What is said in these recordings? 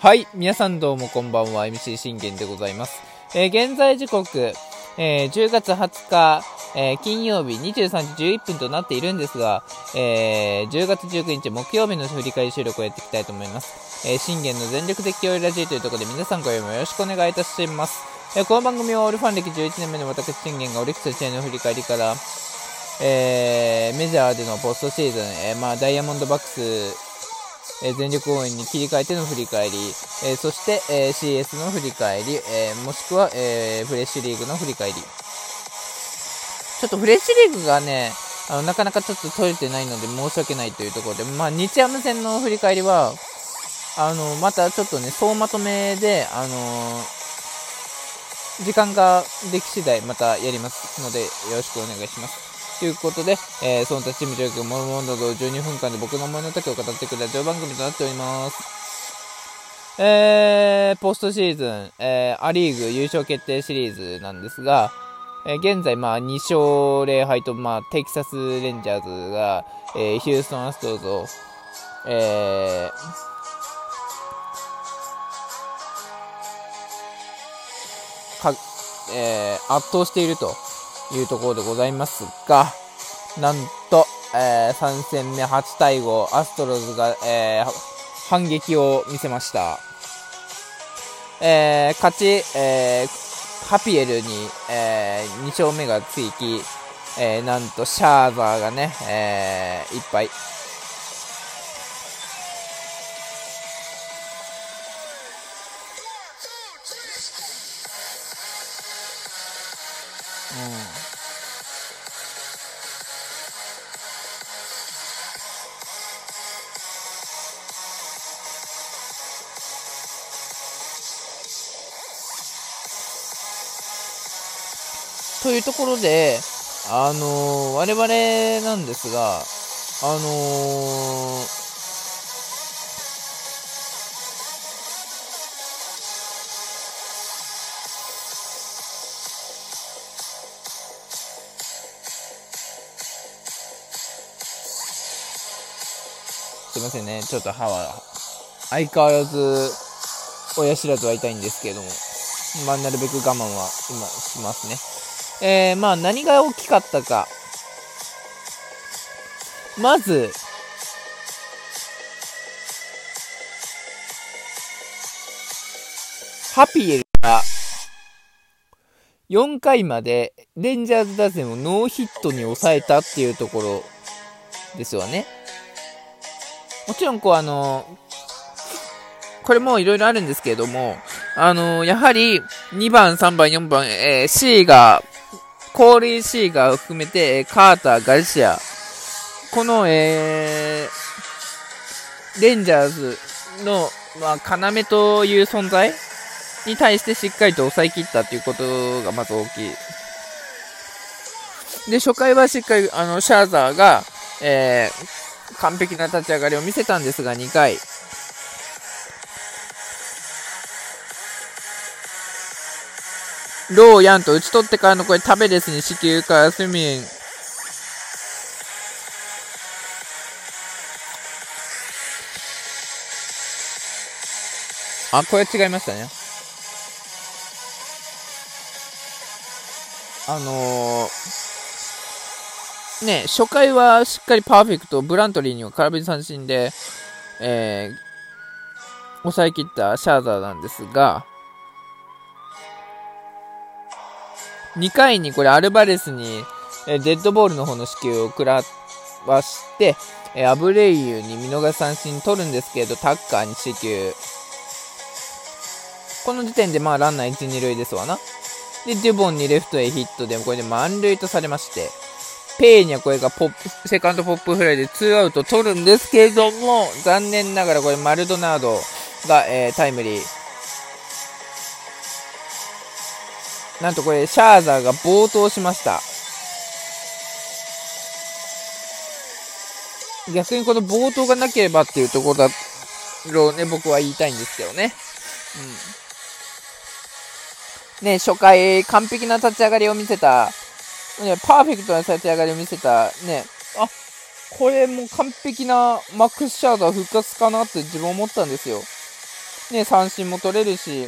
はい、皆さんどうもこんばんは、MC 信玄でございます。えー、現在時刻、えー、10月20日、えー、金曜日23時11分となっているんですが、えー、10月19日木曜日の振り返り収録をやっていきたいと思います。えー、信玄の全力絶叫ラジオというところで皆さん今夜もよろしくお願いいたします。え、この番組はオールファン歴11年目の私信玄がオリックス試合の振り返りから、え、メジャーでのポストシーズン、え、まあ、ダイヤモンドバックスえ全力応援に切り替えての振り返り、えそして、え CS の振り返り、えもしくは、えフレッシュリーグの振り返り。ちょっとフレッシュリーグがね、あのなかなかちょっと取れてないので申し訳ないというところで、まあ、日ハム戦の振り返りは、あの、またちょっとね、総まとめで、あの、時間ができ次第またやりますので、よろしくお願いします。ということで、えー、その他チーム状況、もろもろなど12分間で僕の思いの丈を語ってくれるラジオ番組となっております。えー、ポストシーズン、えー、アリーグ優勝決定シリーズなんですが、えー、現在、まあ、2勝0敗と、まあ、テキサスレンジャーズが、えー、ヒューストンアストロズを、えー、か、えー、圧倒しているというところでございますが、なんと、えー、3戦目8対5、アストロズが、えー、反撃を見せました。えー、勝ち、えー、ハピエルに、えー、2勝目がつき、えー、なんとシャーザーがね、えー、いっぱい。というところで、あのー、我々なんですが、あのー、いませんね、ちょっと歯は、相変わらず、親知らずは痛いんですけれども、まあ、なるべく我慢は今しますね。えー、まあ何が大きかったか。まず、ハピエルが4回までレンジャーズ打線をノーヒットに抑えたっていうところですよね。もちろんこうあの、これもいろいろあるんですけれども、あの、やはり2番、3番、4番、えー、C がコーリー・シーガーを含めて、カーター、ガルシア、この、えー、レンジャーズの、まあ、要という存在に対してしっかりと抑えきったということがまず大きい。で、初回はしっかり、あの、シャーザーが、えー、完璧な立ち上がりを見せたんですが、2回、ローヤンと打ち取ってからのこれタベレスに死球からスミンあ、これ違いましたね。あのー、ね、初回はしっかりパーフェクト、ブラントリーには空振り三振で、えー、抑え切ったシャーザーなんですが、2回にこれアルバレスに、えデッドボールの方の支給を食らわして、えアブレイユに見逃し三振取るんですけど、タッカーに支給。この時点でまあランナー1、2塁ですわな。で、デュボンにレフトへヒットで、これで満塁とされまして、ペイにはこれがポップ、セカンドポップフライで2アウト取るんですけれども、残念ながらこれマルドナードが、えー、タイムリー。なんとこれ、シャーザーが暴投しました。逆にこの暴投がなければっていうところだろうね、僕は言いたいんですけどね。うん。ね、初回、完璧な立ち上がりを見せた、ね、パーフェクトな立ち上がりを見せた、ね、あ、これも完璧なマックス・シャーザー復活かなって自分思ったんですよ。ね、三振も取れるし、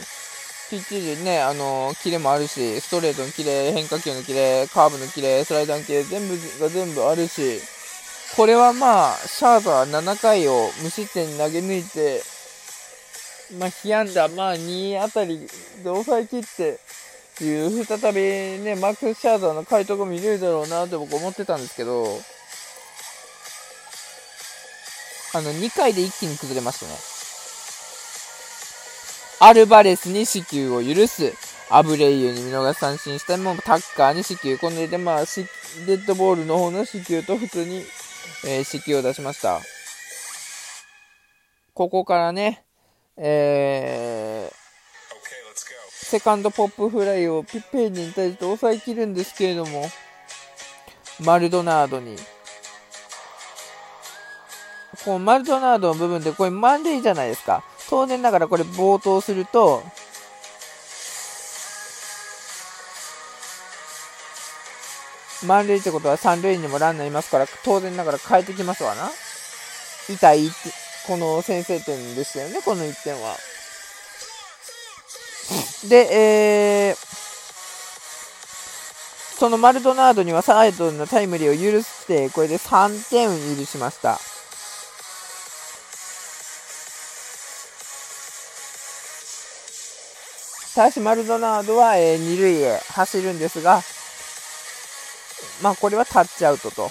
きっちりね、あのー、キレもあるし、ストレートのキレ、変化球のキレ、カーブのキレ、スライダーのキレ、全部が全部あるし、これはまあ、シャーザー7回を無失点に投げ抜いて、まあ、被安打、まあ、2あたりで抑え切っていう、再びね、マックス・シャーザーの回答が見れるだろうなって僕思ってたんですけど、あの、2回で一気に崩れましたね。アルバレスに死球を許す。アブレイユに見逃し三振したもタッカーに死球。これでまあ、デッドボールの方の死球と普通に、えー、死球を出しました。ここからね、えー、セカンドポップフライをピッペーニに対して抑えきるんですけれども、マルドナードにこのマルドナードの部分でこれ満塁じゃないですか。当然ながらこれ暴投すると、満塁ってことは三塁にもランナーいますから、当然ながら変えてきますわな。痛い、この先制点でしたよね、この1点は。で、えー、そのマルドナードにはサイドのタイムリーを許して、これで3点を許しました。ただしマルドナードは、えー、二塁へ走るんですが、まあこれはタッチアウトと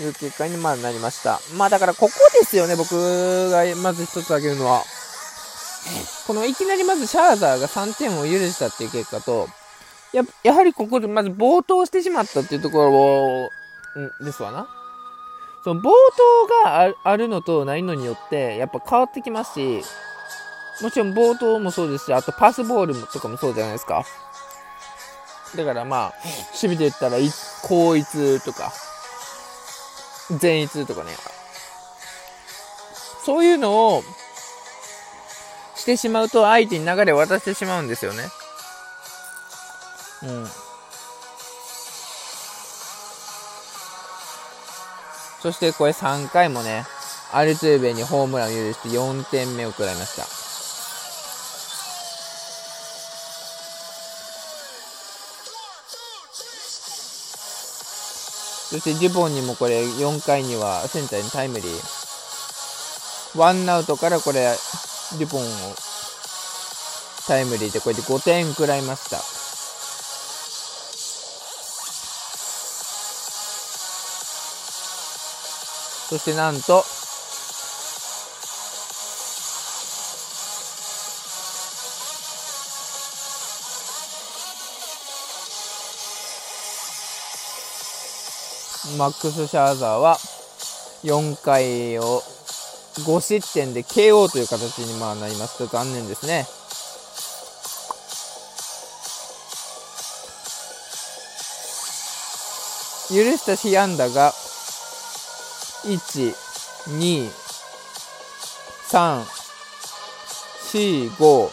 いう結果にまあなりました。まあだからここですよね、僕がまず一つ挙げるのは。このいきなりまずシャーザーが3点を許したっていう結果と、ややはりここでまず暴投してしまったっていうところを、んですわな。その暴投があるのとないのによって、やっぱ変わってきますし、もちろん冒頭もそうですし、あとパスボールとかもそうじゃないですか。だからまあ、守備で言ったら、後逸とか、前逸とかね。そういうのをしてしまうと相手に流れを渡してしまうんですよね。うん。そしてこれ3回もね、アルツーベにホームランを許して4点目を食らいました。そしてジュボンにもこれ4回にはセンターにタイムリー。ワンアウトからこれ、デュポンをタイムリーでこうやって5点食らいました。そしてなんと、マックス・シャーザーは4回を5失点で KO という形にまあなります。と残念ですね。許した被安打が1、2、3、4、5、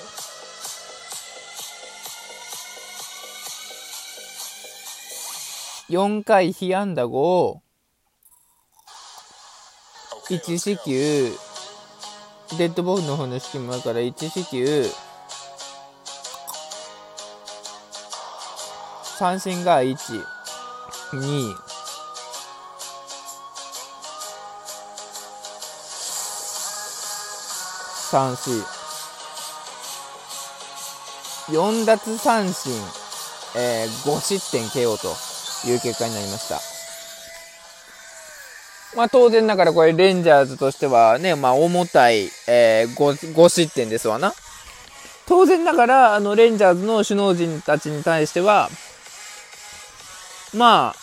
4回被安打5、1四球、デッドボールの方の式もあるから1四球、三振が1、2、三四4奪三振、えー、5失点 KO と。いう結果になりました。まあ当然ながらこれレンジャーズとしてはね、まあ重たい、えー、5, 5失点ですわな。当然ながら、あの、レンジャーズの首脳陣たちに対しては、ま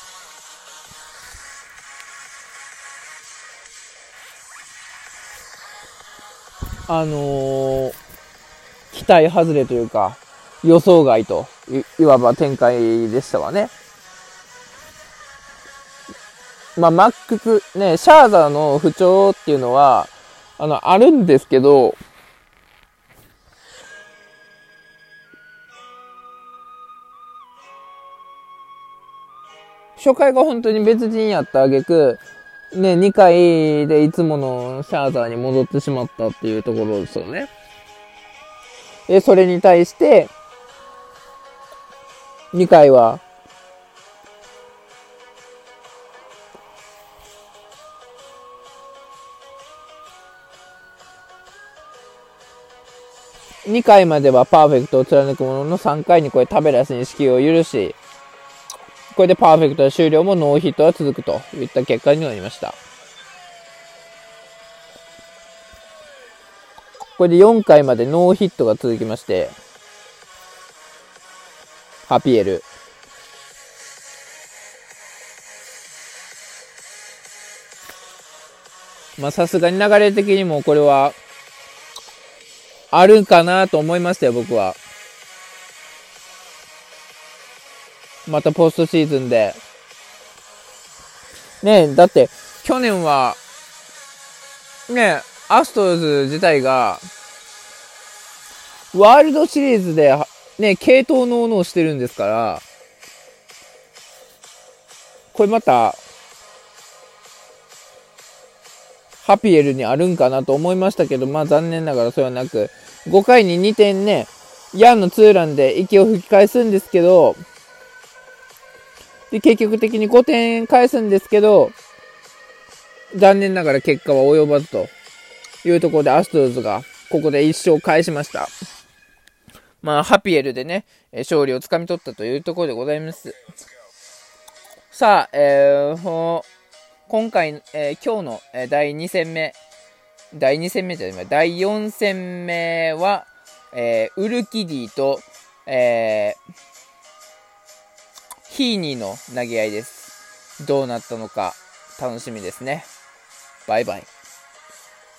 あ、あのー、期待外れというか、予想外といわば展開でしたわね。まあ、マックス、ね、シャーザーの不調っていうのは、あの、あるんですけど、初回が本当に別人やったあげく、ね、2回でいつものシャーザーに戻ってしまったっていうところですよね。で、それに対して、2回は、2回まではパーフェクトを貫くものの3回にこれタベラスに隙を許し、これでパーフェクト終了もノーヒットは続くといった結果になりました。これで4回までノーヒットが続きまして、ハピエル。まあさすがに流れ的にもこれは、あるかなと思いましたよ、僕は。またポストシーズンで。ねえ、だって、去年は、ねえ、アストロズ自体が、ワールドシリーズで、ね、系統のものをしてるんですから、これまた、ハピエルにあるんかなと思いましたけど、まあ残念ながらそれはなく、5回に2点ね、ヤンのツーランで息を吹き返すんですけど、で、結局的に5点返すんですけど、残念ながら結果は及ばずというところでアストロズがここで1勝返しました。まあ、ハピエルでね、勝利をつかみ取ったというところでございます。さあ、えー、今回、えー、今日の、え第2戦目、第2戦目じゃない、第4戦目は、えー、ウルキディと、えー、ヒーニーの投げ合いです。どうなったのか楽しみですね。バイバイ。